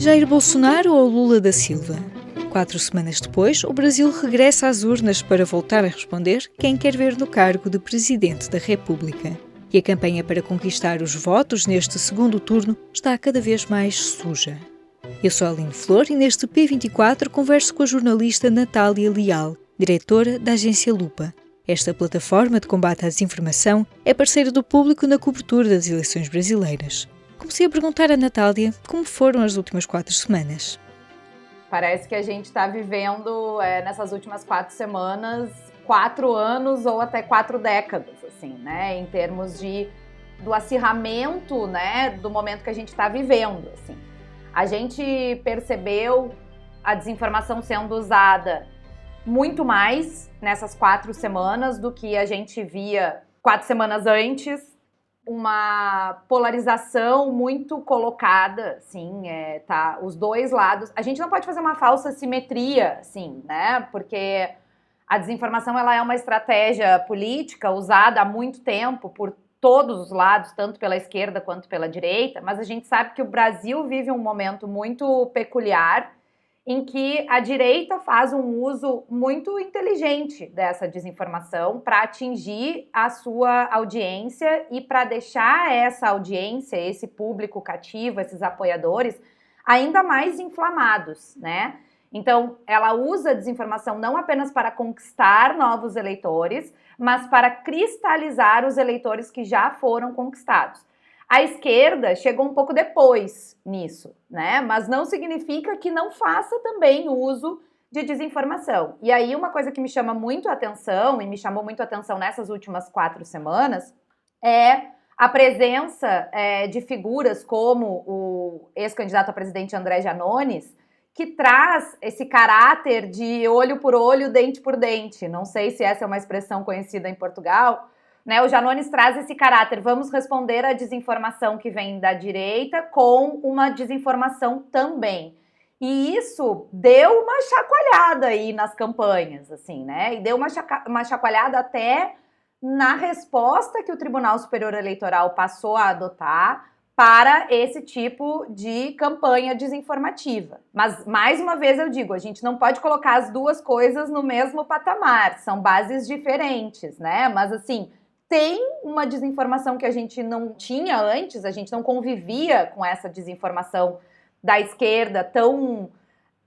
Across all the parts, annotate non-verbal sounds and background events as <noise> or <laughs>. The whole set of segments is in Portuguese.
Jair Bolsonaro ou Lula da Silva? Quatro semanas depois, o Brasil regressa às urnas para voltar a responder quem quer ver no cargo de Presidente da República. E a campanha para conquistar os votos neste segundo turno está cada vez mais suja. Eu sou Aline Flor e neste P24 converso com a jornalista Natália Leal, diretora da agência Lupa. Esta plataforma de combate à desinformação é parceira do público na cobertura das eleições brasileiras. Comecei a perguntar a Natália como foram as últimas quatro semanas. Parece que a gente está vivendo é, nessas últimas quatro semanas quatro anos ou até quatro décadas, assim, né? Em termos de do acirramento, né? Do momento que a gente está vivendo, assim. A gente percebeu a desinformação sendo usada muito mais nessas quatro semanas do que a gente via quatro semanas antes uma polarização muito colocada, assim, é, tá, os dois lados. A gente não pode fazer uma falsa simetria, assim, né? Porque a desinformação ela é uma estratégia política usada há muito tempo por todos os lados, tanto pela esquerda quanto pela direita, mas a gente sabe que o Brasil vive um momento muito peculiar em que a direita faz um uso muito inteligente dessa desinformação para atingir a sua audiência e para deixar essa audiência, esse público cativo, esses apoiadores, ainda mais inflamados, né? Então, ela usa a desinformação não apenas para conquistar novos eleitores, mas para cristalizar os eleitores que já foram conquistados. A esquerda chegou um pouco depois nisso, né? Mas não significa que não faça também uso de desinformação. E aí, uma coisa que me chama muito atenção, e me chamou muito atenção nessas últimas quatro semanas, é a presença é, de figuras como o ex-candidato a presidente André Janones, que traz esse caráter de olho por olho, dente por dente. Não sei se essa é uma expressão conhecida em Portugal, né, o Janones traz esse caráter. Vamos responder à desinformação que vem da direita com uma desinformação também. E isso deu uma chacoalhada aí nas campanhas, assim, né? E deu uma, uma chacoalhada até na resposta que o Tribunal Superior Eleitoral passou a adotar para esse tipo de campanha desinformativa. Mas, mais uma vez, eu digo, a gente não pode colocar as duas coisas no mesmo patamar, são bases diferentes, né? Mas, assim, tem uma desinformação que a gente não tinha antes, a gente não convivia com essa desinformação da esquerda tão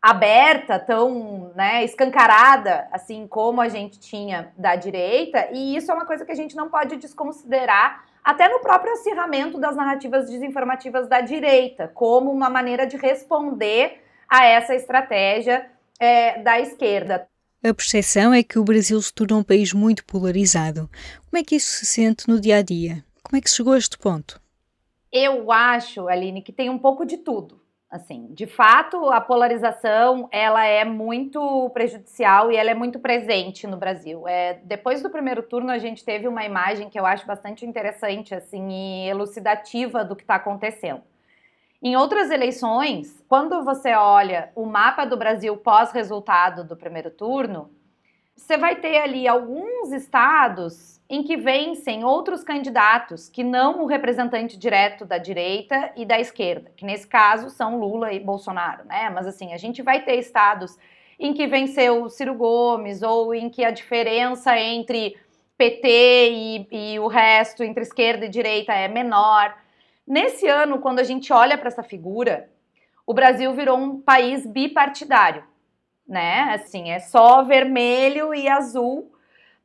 aberta, tão né, escancarada, assim como a gente tinha da direita, e isso é uma coisa que a gente não pode desconsiderar, até no próprio acirramento das narrativas desinformativas da direita, como uma maneira de responder a essa estratégia é, da esquerda. A percepção é que o Brasil se tornou um país muito polarizado. Como é que isso se sente no dia a dia? Como é que chegou a este ponto? Eu acho, Aline, que tem um pouco de tudo. Assim, de fato, a polarização ela é muito prejudicial e ela é muito presente no Brasil. É, depois do primeiro turno, a gente teve uma imagem que eu acho bastante interessante assim e elucidativa do que está acontecendo. Em outras eleições, quando você olha o mapa do Brasil pós-resultado do primeiro turno, você vai ter ali alguns estados em que vencem outros candidatos que não o representante direto da direita e da esquerda, que nesse caso são Lula e Bolsonaro, né? Mas assim, a gente vai ter estados em que venceu Ciro Gomes ou em que a diferença entre PT e, e o resto, entre esquerda e direita, é menor. Nesse ano, quando a gente olha para essa figura, o Brasil virou um país bipartidário, né? Assim, é só vermelho e azul.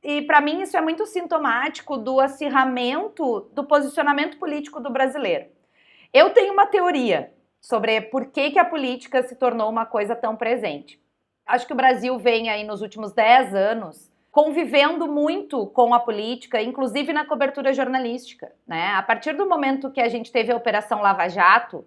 E para mim isso é muito sintomático do acirramento do posicionamento político do brasileiro. Eu tenho uma teoria sobre por que, que a política se tornou uma coisa tão presente. Acho que o Brasil vem aí nos últimos 10 anos convivendo muito com a política, inclusive na cobertura jornalística. Né? A partir do momento que a gente teve a Operação Lava Jato,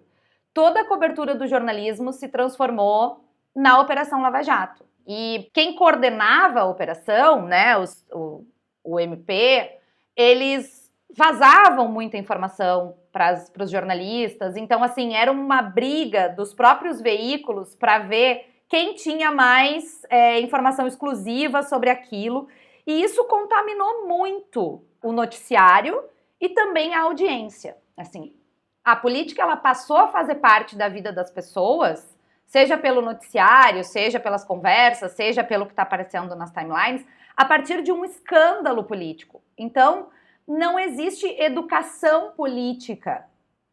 toda a cobertura do jornalismo se transformou na Operação Lava Jato. E quem coordenava a operação, né, os, o, o MP, eles vazavam muita informação para os jornalistas. Então, assim, era uma briga dos próprios veículos para ver quem tinha mais é, informação exclusiva sobre aquilo. E isso contaminou muito o noticiário e também a audiência. Assim, A política ela passou a fazer parte da vida das pessoas, seja pelo noticiário, seja pelas conversas, seja pelo que está aparecendo nas timelines, a partir de um escândalo político. Então, não existe educação política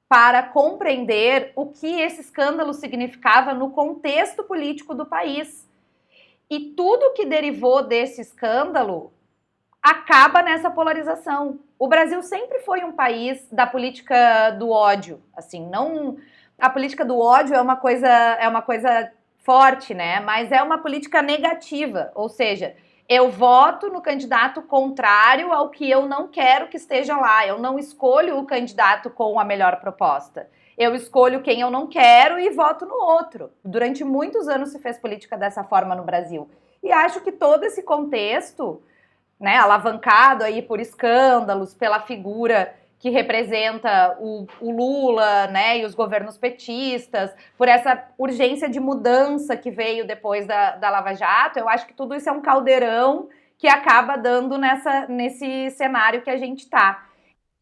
para compreender o que esse escândalo significava no contexto político do país. E tudo que derivou desse escândalo acaba nessa polarização. O Brasil sempre foi um país da política do ódio, assim, não a política do ódio é uma coisa é uma coisa forte, né? Mas é uma política negativa, ou seja, eu voto no candidato contrário ao que eu não quero que esteja lá. Eu não escolho o candidato com a melhor proposta. Eu escolho quem eu não quero e voto no outro. Durante muitos anos se fez política dessa forma no Brasil. E acho que todo esse contexto, né, alavancado aí por escândalos, pela figura que representa o, o, Lula, né, e os governos petistas, por essa urgência de mudança que veio depois da, da Lava Jato, eu acho que tudo isso é um caldeirão que acaba dando nessa, nesse cenário que a gente está.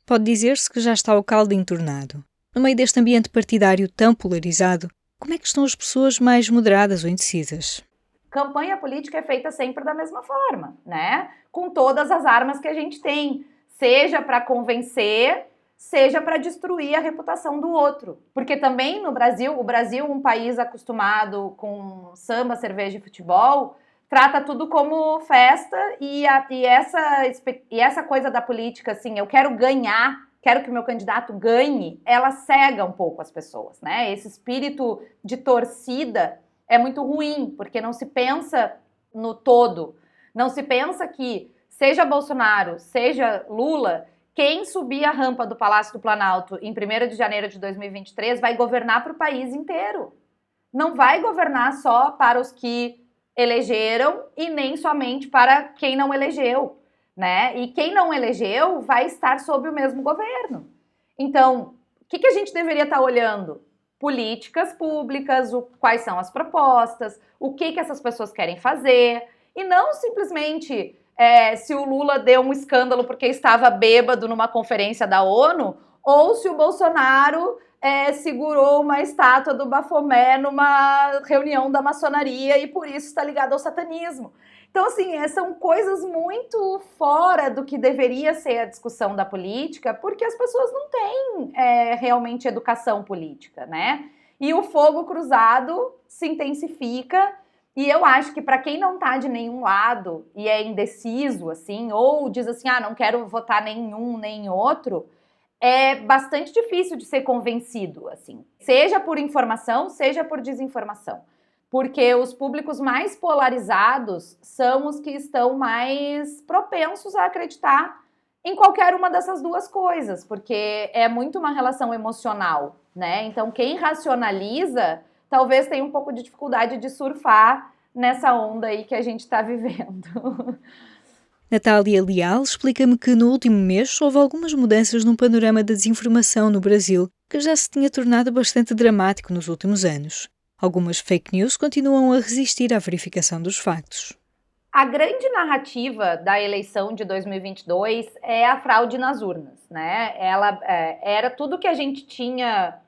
Pode dizer-se que já está o caldo entornado. No meio deste ambiente partidário tão polarizado, como é que estão as pessoas mais moderadas ou indecisas? Campanha política é feita sempre da mesma forma, né? Com todas as armas que a gente tem seja para convencer, seja para destruir a reputação do outro. Porque também no Brasil, o Brasil, um país acostumado com samba, cerveja e futebol, trata tudo como festa e, a, e, essa, e essa coisa da política, assim, eu quero ganhar, quero que o meu candidato ganhe, ela cega um pouco as pessoas, né? Esse espírito de torcida é muito ruim, porque não se pensa no todo. Não se pensa que seja Bolsonaro, seja Lula, quem subir a rampa do Palácio do Planalto em 1 de janeiro de 2023 vai governar para o país inteiro. Não vai governar só para os que elegeram e nem somente para quem não elegeu, né? E quem não elegeu vai estar sob o mesmo governo. Então, o que, que a gente deveria estar olhando? Políticas públicas, o, quais são as propostas, o que, que essas pessoas querem fazer, e não simplesmente é, se o Lula deu um escândalo porque estava bêbado numa conferência da ONU, ou se o Bolsonaro é, segurou uma estátua do Bafomé numa reunião da maçonaria e por isso está ligado ao satanismo. Então, assim, é, são coisas muito fora do que deveria ser a discussão da política, porque as pessoas não têm é, realmente educação política, né? E o fogo cruzado se intensifica e eu acho que para quem não tá de nenhum lado e é indeciso, assim, ou diz assim, ah, não quero votar nenhum nem outro, é bastante difícil de ser convencido, assim. Seja por informação, seja por desinformação. Porque os públicos mais polarizados são os que estão mais propensos a acreditar em qualquer uma dessas duas coisas, porque é muito uma relação emocional, né? Então, quem racionaliza talvez tenha um pouco de dificuldade de surfar nessa onda aí que a gente está vivendo. <laughs> Natália Leal explica-me que no último mês houve algumas mudanças no panorama da desinformação no Brasil, que já se tinha tornado bastante dramático nos últimos anos. Algumas fake news continuam a resistir à verificação dos factos. A grande narrativa da eleição de 2022 é a fraude nas urnas, né? Ela é, era tudo que a gente tinha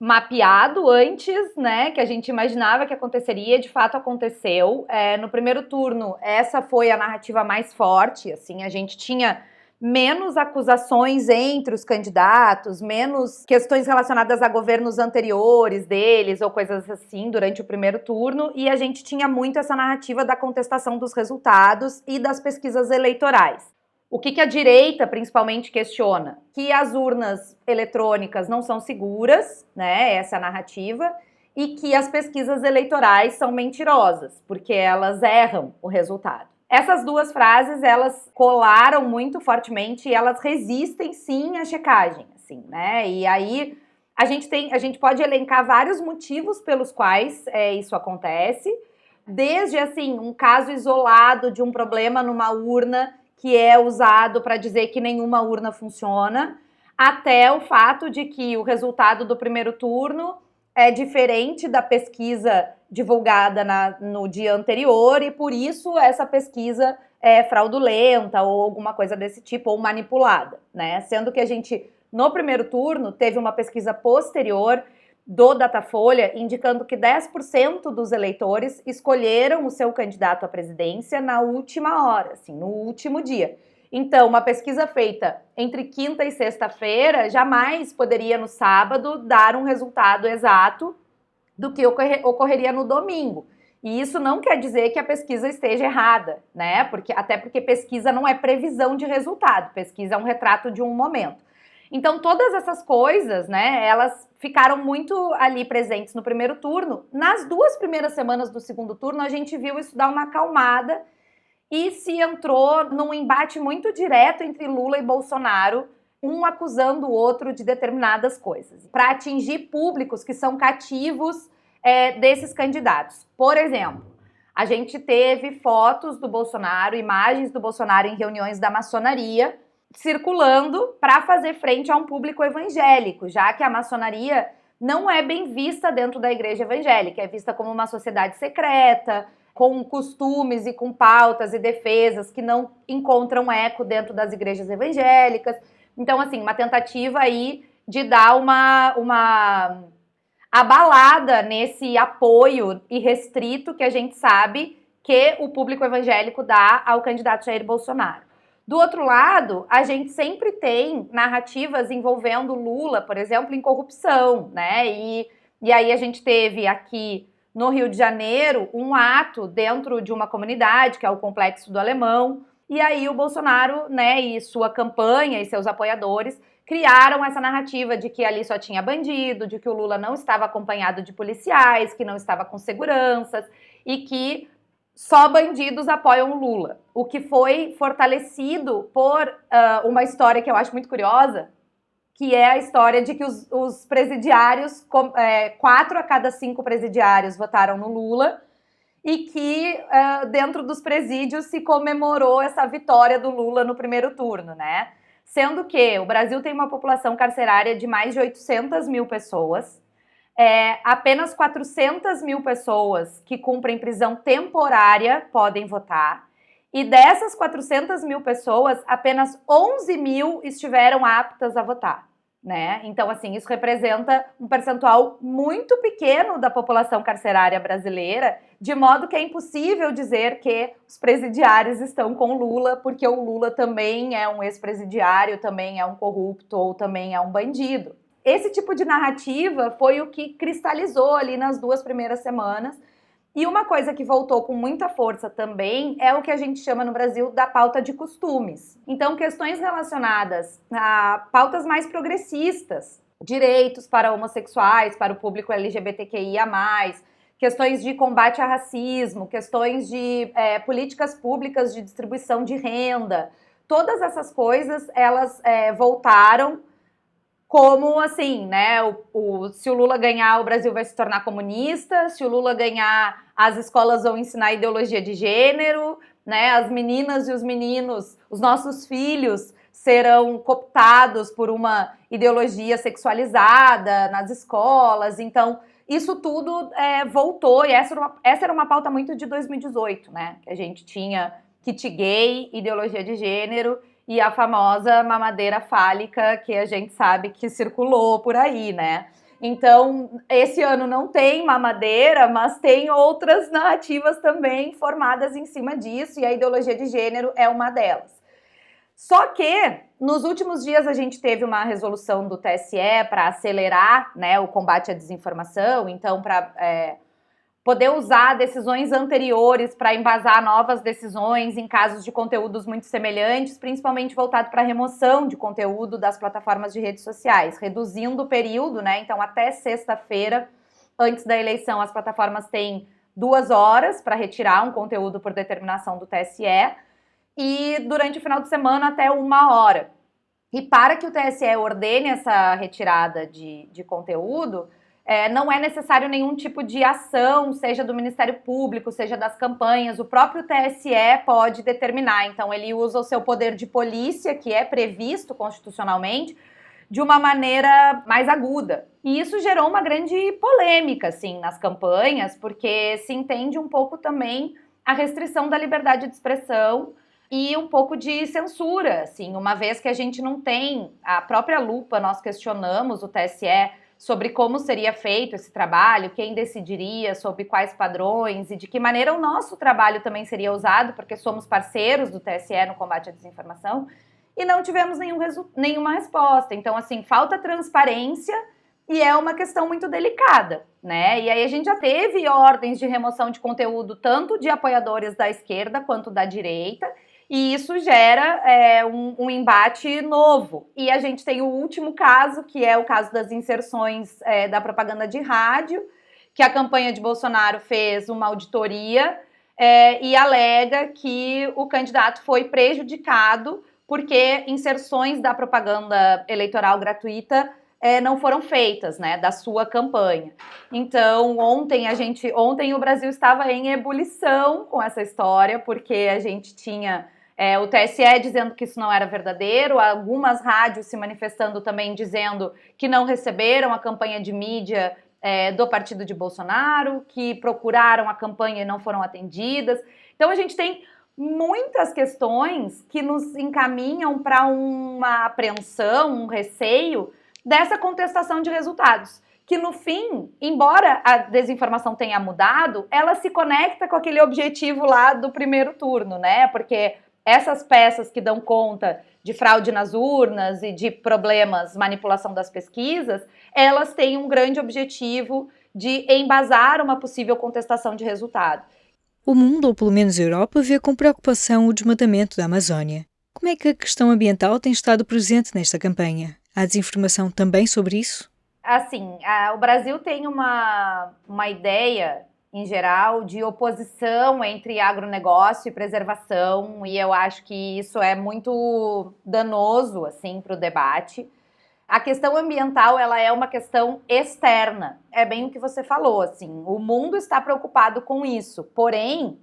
mapeado antes, né, que a gente imaginava que aconteceria, de fato aconteceu. É, no primeiro turno, essa foi a narrativa mais forte, assim, a gente tinha menos acusações entre os candidatos, menos questões relacionadas a governos anteriores deles ou coisas assim durante o primeiro turno, e a gente tinha muito essa narrativa da contestação dos resultados e das pesquisas eleitorais. O que, que, a direita principalmente questiona? Que as urnas eletrônicas não são seguras, né? Essa é a narrativa, e que as pesquisas eleitorais são mentirosas, porque elas erram o resultado. Essas duas frases, elas colaram muito fortemente e elas resistem sim à checagem, assim, né? E aí a gente tem, a gente pode elencar vários motivos pelos quais é, isso acontece, desde assim um caso isolado de um problema numa urna que é usado para dizer que nenhuma urna funciona, até o fato de que o resultado do primeiro turno é diferente da pesquisa divulgada na, no dia anterior e por isso essa pesquisa é fraudulenta ou alguma coisa desse tipo ou manipulada, né? Sendo que a gente No primeiro turno, teve uma pesquisa posterior do Datafolha indicando que 10% dos eleitores escolheram o seu candidato à presidência na última hora, assim, no último dia. Então, uma pesquisa feita entre quinta e sexta-feira jamais poderia no sábado dar um resultado exato do que ocorreria no domingo. E isso não quer dizer que a pesquisa esteja errada, né? Porque até porque pesquisa não é previsão de resultado, pesquisa é um retrato de um momento. Então, todas essas coisas, né, elas ficaram muito ali presentes no primeiro turno. Nas duas primeiras semanas do segundo turno, a gente viu isso dar uma acalmada e se entrou num embate muito direto entre Lula e Bolsonaro, um acusando o outro de determinadas coisas, para atingir públicos que são cativos é, desses candidatos. Por exemplo, a gente teve fotos do Bolsonaro, imagens do Bolsonaro em reuniões da maçonaria circulando para fazer frente a um público evangélico, já que a maçonaria não é bem vista dentro da igreja evangélica, é vista como uma sociedade secreta, com costumes e com pautas e defesas que não encontram eco dentro das igrejas evangélicas. Então, assim, uma tentativa aí de dar uma, uma abalada nesse apoio irrestrito que a gente sabe que o público evangélico dá ao candidato Jair Bolsonaro. Do outro lado, a gente sempre tem narrativas envolvendo Lula, por exemplo, em corrupção, né? E, e aí a gente teve aqui no Rio de Janeiro um ato dentro de uma comunidade, que é o Complexo do Alemão, e aí o Bolsonaro, né, e sua campanha e seus apoiadores criaram essa narrativa de que ali só tinha bandido, de que o Lula não estava acompanhado de policiais, que não estava com seguranças e que só bandidos apoiam Lula. O que foi fortalecido por uh, uma história que eu acho muito curiosa, que é a história de que os, os presidiários, com, é, quatro a cada cinco presidiários votaram no Lula, e que uh, dentro dos presídios se comemorou essa vitória do Lula no primeiro turno, né? Sendo que o Brasil tem uma população carcerária de mais de 800 mil pessoas, é, apenas 400 mil pessoas que cumprem prisão temporária podem votar. E dessas 400 mil pessoas, apenas 11 mil estiveram aptas a votar. Né? Então, assim, isso representa um percentual muito pequeno da população carcerária brasileira, de modo que é impossível dizer que os presidiários estão com Lula, porque o Lula também é um ex-presidiário, também é um corrupto ou também é um bandido. Esse tipo de narrativa foi o que cristalizou ali nas duas primeiras semanas. E uma coisa que voltou com muita força também é o que a gente chama no Brasil da pauta de costumes. Então, questões relacionadas a pautas mais progressistas, direitos para homossexuais, para o público LGBTQIA, questões de combate a racismo, questões de é, políticas públicas de distribuição de renda, todas essas coisas elas é, voltaram como assim, né? O, o, se o Lula ganhar, o Brasil vai se tornar comunista, se o Lula ganhar, as escolas vão ensinar ideologia de gênero, né? As meninas e os meninos, os nossos filhos serão cooptados por uma ideologia sexualizada nas escolas. Então, isso tudo é, voltou, e essa era, uma, essa era uma pauta muito de 2018, né? Que a gente tinha kit gay, ideologia de gênero e a famosa mamadeira fálica que a gente sabe que circulou por aí, né? Então, esse ano não tem mamadeira, mas tem outras narrativas também formadas em cima disso, e a ideologia de gênero é uma delas. Só que nos últimos dias a gente teve uma resolução do TSE para acelerar né, o combate à desinformação, então para é, poder usar decisões anteriores para embasar novas decisões em casos de conteúdos muito semelhantes, principalmente voltado para a remoção de conteúdo das plataformas de redes sociais, reduzindo o período, né? Então, até sexta-feira, antes da eleição, as plataformas têm duas horas para retirar um conteúdo por determinação do TSE e durante o final de semana até uma hora. E para que o TSE ordene essa retirada de, de conteúdo, é, não é necessário nenhum tipo de ação, seja do Ministério Público, seja das campanhas. O próprio TSE pode determinar. Então, ele usa o seu poder de polícia, que é previsto constitucionalmente, de uma maneira mais aguda. E isso gerou uma grande polêmica, assim, nas campanhas, porque se entende um pouco também a restrição da liberdade de expressão e um pouco de censura, assim, uma vez que a gente não tem a própria lupa, nós questionamos o TSE sobre como seria feito esse trabalho, quem decidiria, sobre quais padrões e de que maneira o nosso trabalho também seria usado, porque somos parceiros do TSE no combate à desinformação, e não tivemos nenhum nenhuma resposta. Então, assim, falta transparência e é uma questão muito delicada, né? E aí a gente já teve ordens de remoção de conteúdo tanto de apoiadores da esquerda quanto da direita, e isso gera é, um, um, embate novo. E a gente tem o último caso, que é o caso das inserções é, da propaganda de rádio, que a campanha de Bolsonaro fez uma auditoria é, e alega que o candidato foi prejudicado porque inserções da propaganda eleitoral gratuita é, não foram feitas, né, da sua campanha. Então, ontem a gente, ontem o Brasil estava em ebulição com essa história, porque a gente tinha é, o TSE dizendo que isso não era verdadeiro, algumas rádios se manifestando também dizendo que não receberam a campanha de mídia é, do partido de Bolsonaro, que procuraram a campanha e não foram atendidas. Então a gente tem muitas questões que nos encaminham para uma apreensão, um receio dessa contestação de resultados. Que no fim, embora a desinformação tenha mudado, ela se conecta com aquele objetivo lá do primeiro turno, né? Porque essas peças que dão conta de fraude nas urnas e de problemas, manipulação das pesquisas, elas têm um grande objetivo de embasar uma possível contestação de resultado. O mundo, ou pelo menos a Europa, vê com preocupação o desmatamento da Amazónia. Como é que a questão ambiental tem estado presente nesta campanha? Há desinformação também sobre isso? Assim, a, o Brasil tem uma, uma ideia em geral, de oposição entre agronegócio e preservação, e eu acho que isso é muito danoso assim para o debate. A questão ambiental ela é uma questão externa, é bem o que você falou, assim, o mundo está preocupado com isso, porém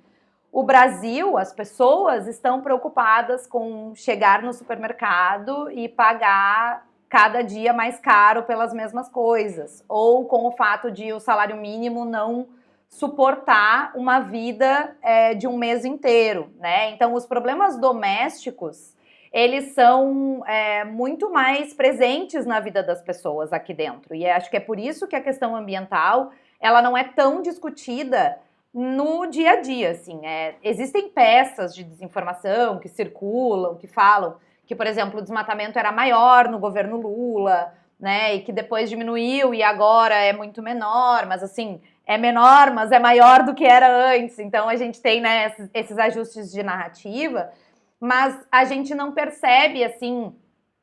o Brasil, as pessoas estão preocupadas com chegar no supermercado e pagar cada dia mais caro pelas mesmas coisas, ou com o fato de o salário mínimo não suportar uma vida é, de um mês inteiro, né? Então, os problemas domésticos eles são é, muito mais presentes na vida das pessoas aqui dentro. E acho que é por isso que a questão ambiental ela não é tão discutida no dia a dia. Assim, é, existem peças de desinformação que circulam, que falam que, por exemplo, o desmatamento era maior no governo Lula, né? E que depois diminuiu e agora é muito menor, mas assim é menor, mas é maior do que era antes. Então a gente tem né, esses, ajustes de narrativa, mas a gente não percebe assim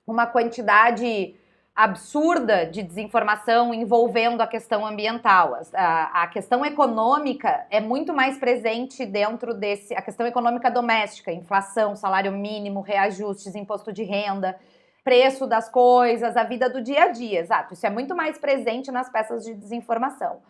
uma quantidade absurda de desinformação envolvendo a questão ambiental. A, a, questão econômica é muito mais presente dentro desse. A questão econômica doméstica, inflação, salário mínimo, reajustes, imposto de renda, preço das coisas, a vida do dia a dia. Exato. Isso é muito mais presente nas peças de desinformação.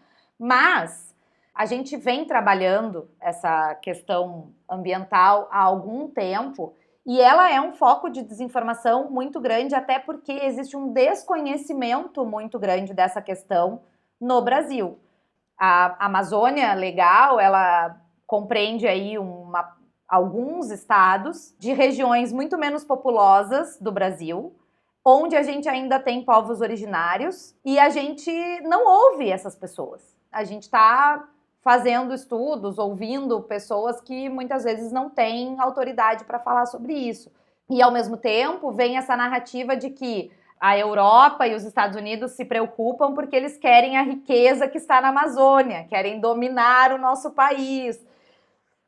Mas a gente vem trabalhando essa questão ambiental há algum tempo e ela é um foco de desinformação muito grande, até porque existe um desconhecimento muito grande dessa questão no Brasil. A Amazônia Legal, ela compreende aí uma, alguns estados de regiões muito menos populosas do Brasil, onde a gente ainda tem povos originários e a gente não ouve essas pessoas a gente está fazendo estudos, ouvindo pessoas que muitas vezes não têm autoridade para falar sobre isso. E ao mesmo tempo vem essa narrativa de que a Europa e os Estados Unidos se preocupam porque eles querem a riqueza que está na Amazônia, querem dominar o nosso país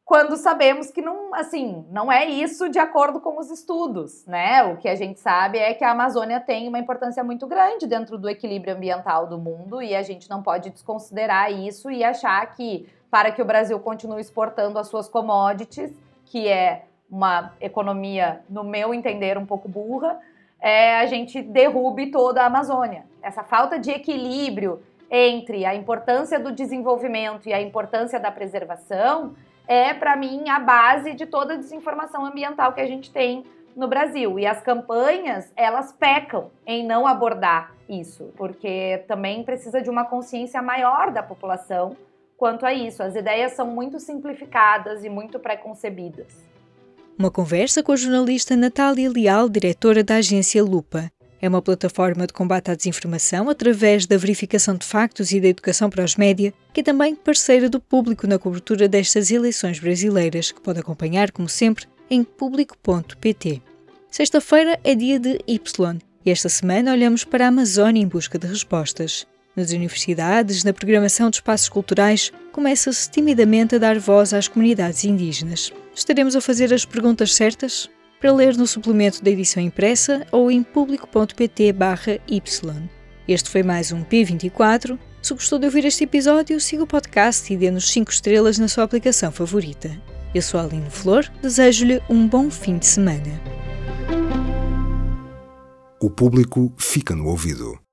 quando sabemos que não, assim, não é isso de acordo com os estudos, né? O que a gente sabe é que a Amazônia tem uma importância muito grande dentro do equilíbrio ambiental do mundo e a gente não pode desconsiderar isso e achar que para que o Brasil continue exportando as suas commodities, que é uma economia, no meu entender, um pouco burra, é, a gente derrube toda a Amazônia. Essa falta de equilíbrio entre a importância do desenvolvimento e a importância da preservação é, para mim, a base de toda a desinformação ambiental que a gente tem no Brasil. E as campanhas, elas pecam em não abordar isso, porque também precisa de uma consciência maior da população quanto a isso. As ideias são muito simplificadas e muito preconcebidas. Uma conversa com a jornalista Natália Leal, diretora da agência Lupa. É uma plataforma de combate à desinformação através da verificação de factos e da educação para os média, que é também parceira do público na cobertura destas eleições brasileiras, que pode acompanhar, como sempre, em público.pt. Sexta-feira é dia de Y e esta semana olhamos para a Amazónia em busca de respostas. Nas universidades, na programação de espaços culturais, começa-se timidamente a dar voz às comunidades indígenas. Estaremos a fazer as perguntas certas? Para ler no suplemento da edição impressa ou em público.pt/y. Este foi mais um P24. Se gostou de ouvir este episódio, siga o podcast e dê-nos 5 estrelas na sua aplicação favorita. Eu sou a Aline Flor, desejo-lhe um bom fim de semana. O público fica no ouvido.